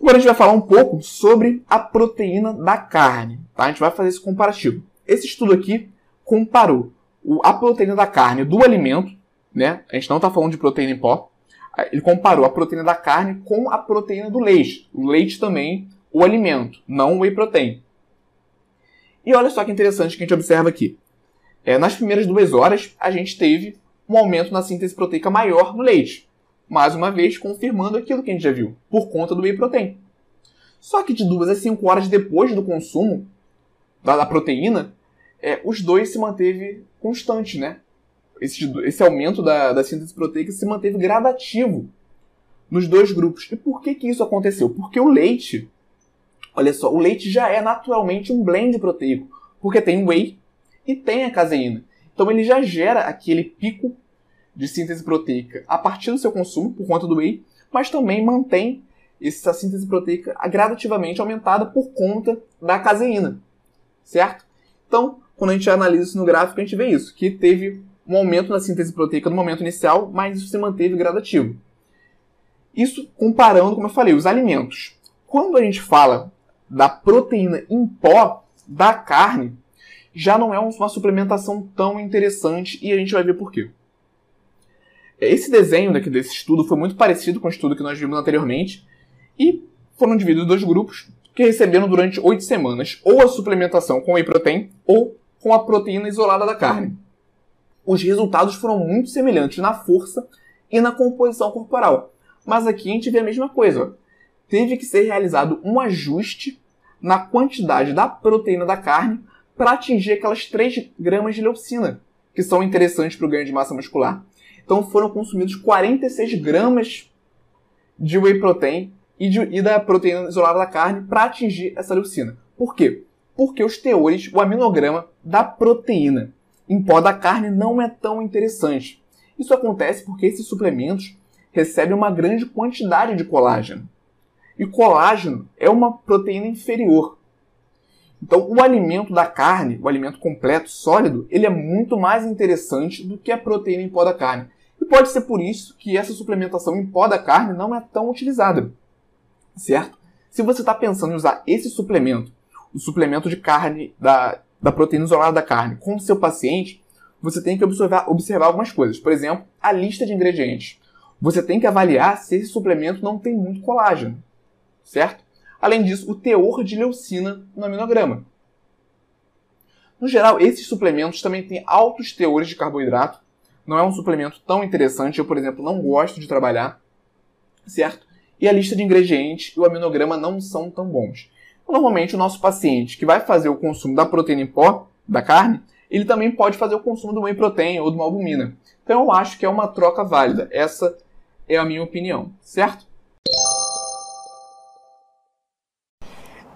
Agora a gente vai falar um pouco sobre a proteína da carne. Tá? A gente vai fazer esse comparativo. Esse estudo aqui comparou a proteína da carne do alimento, né? A gente não está falando de proteína em pó. Ele comparou a proteína da carne com a proteína do leite. O leite também, o alimento, não o whey protein. E olha só que interessante que a gente observa aqui. É, nas primeiras duas horas, a gente teve um aumento na síntese proteica maior no leite mais uma vez confirmando aquilo que a gente já viu, por conta do whey protein. Só que de 2 a 5 horas depois do consumo da, da proteína, é, os dois se manteve constante, né? Esse, esse aumento da, da síntese proteica se manteve gradativo nos dois grupos. E por que, que isso aconteceu? Porque o leite, olha só, o leite já é naturalmente um blend proteico, porque tem whey e tem a caseína. Então ele já gera aquele pico de síntese proteica a partir do seu consumo, por conta do whey, mas também mantém essa síntese proteica gradativamente aumentada por conta da caseína, certo? Então, quando a gente analisa isso no gráfico, a gente vê isso, que teve um aumento na síntese proteica no momento inicial, mas isso se manteve gradativo. Isso comparando, como eu falei, os alimentos. Quando a gente fala da proteína em pó da carne, já não é uma suplementação tão interessante e a gente vai ver por quê. Esse desenho daqui desse estudo foi muito parecido com o estudo que nós vimos anteriormente e foram divididos dois grupos que receberam durante oito semanas ou a suplementação com whey protein ou com a proteína isolada da carne. Os resultados foram muito semelhantes na força e na composição corporal, mas aqui a gente vê a mesma coisa. Teve que ser realizado um ajuste na quantidade da proteína da carne para atingir aquelas 3 gramas de leucina, que são interessantes para o ganho de massa muscular. Então foram consumidos 46 gramas de whey protein e, de, e da proteína isolada da carne para atingir essa leucina. Por quê? Porque os teores, o aminograma da proteína em pó da carne não é tão interessante. Isso acontece porque esses suplementos recebem uma grande quantidade de colágeno. E colágeno é uma proteína inferior. Então, o alimento da carne, o alimento completo, sólido, ele é muito mais interessante do que a proteína em pó da carne. E pode ser por isso que essa suplementação em pó da carne não é tão utilizada. Certo? Se você está pensando em usar esse suplemento, o suplemento de carne, da, da proteína isolada da carne, com o seu paciente, você tem que observar, observar algumas coisas. Por exemplo, a lista de ingredientes. Você tem que avaliar se esse suplemento não tem muito colágeno. Certo? Além disso, o teor de leucina no aminograma. No geral, esses suplementos também têm altos teores de carboidrato não é um suplemento tão interessante, eu, por exemplo, não gosto de trabalhar, certo? E a lista de ingredientes e o aminograma não são tão bons. Normalmente, o nosso paciente que vai fazer o consumo da proteína em pó, da carne, ele também pode fazer o consumo do whey protein ou de uma albumina. Então, eu acho que é uma troca válida. Essa é a minha opinião, certo?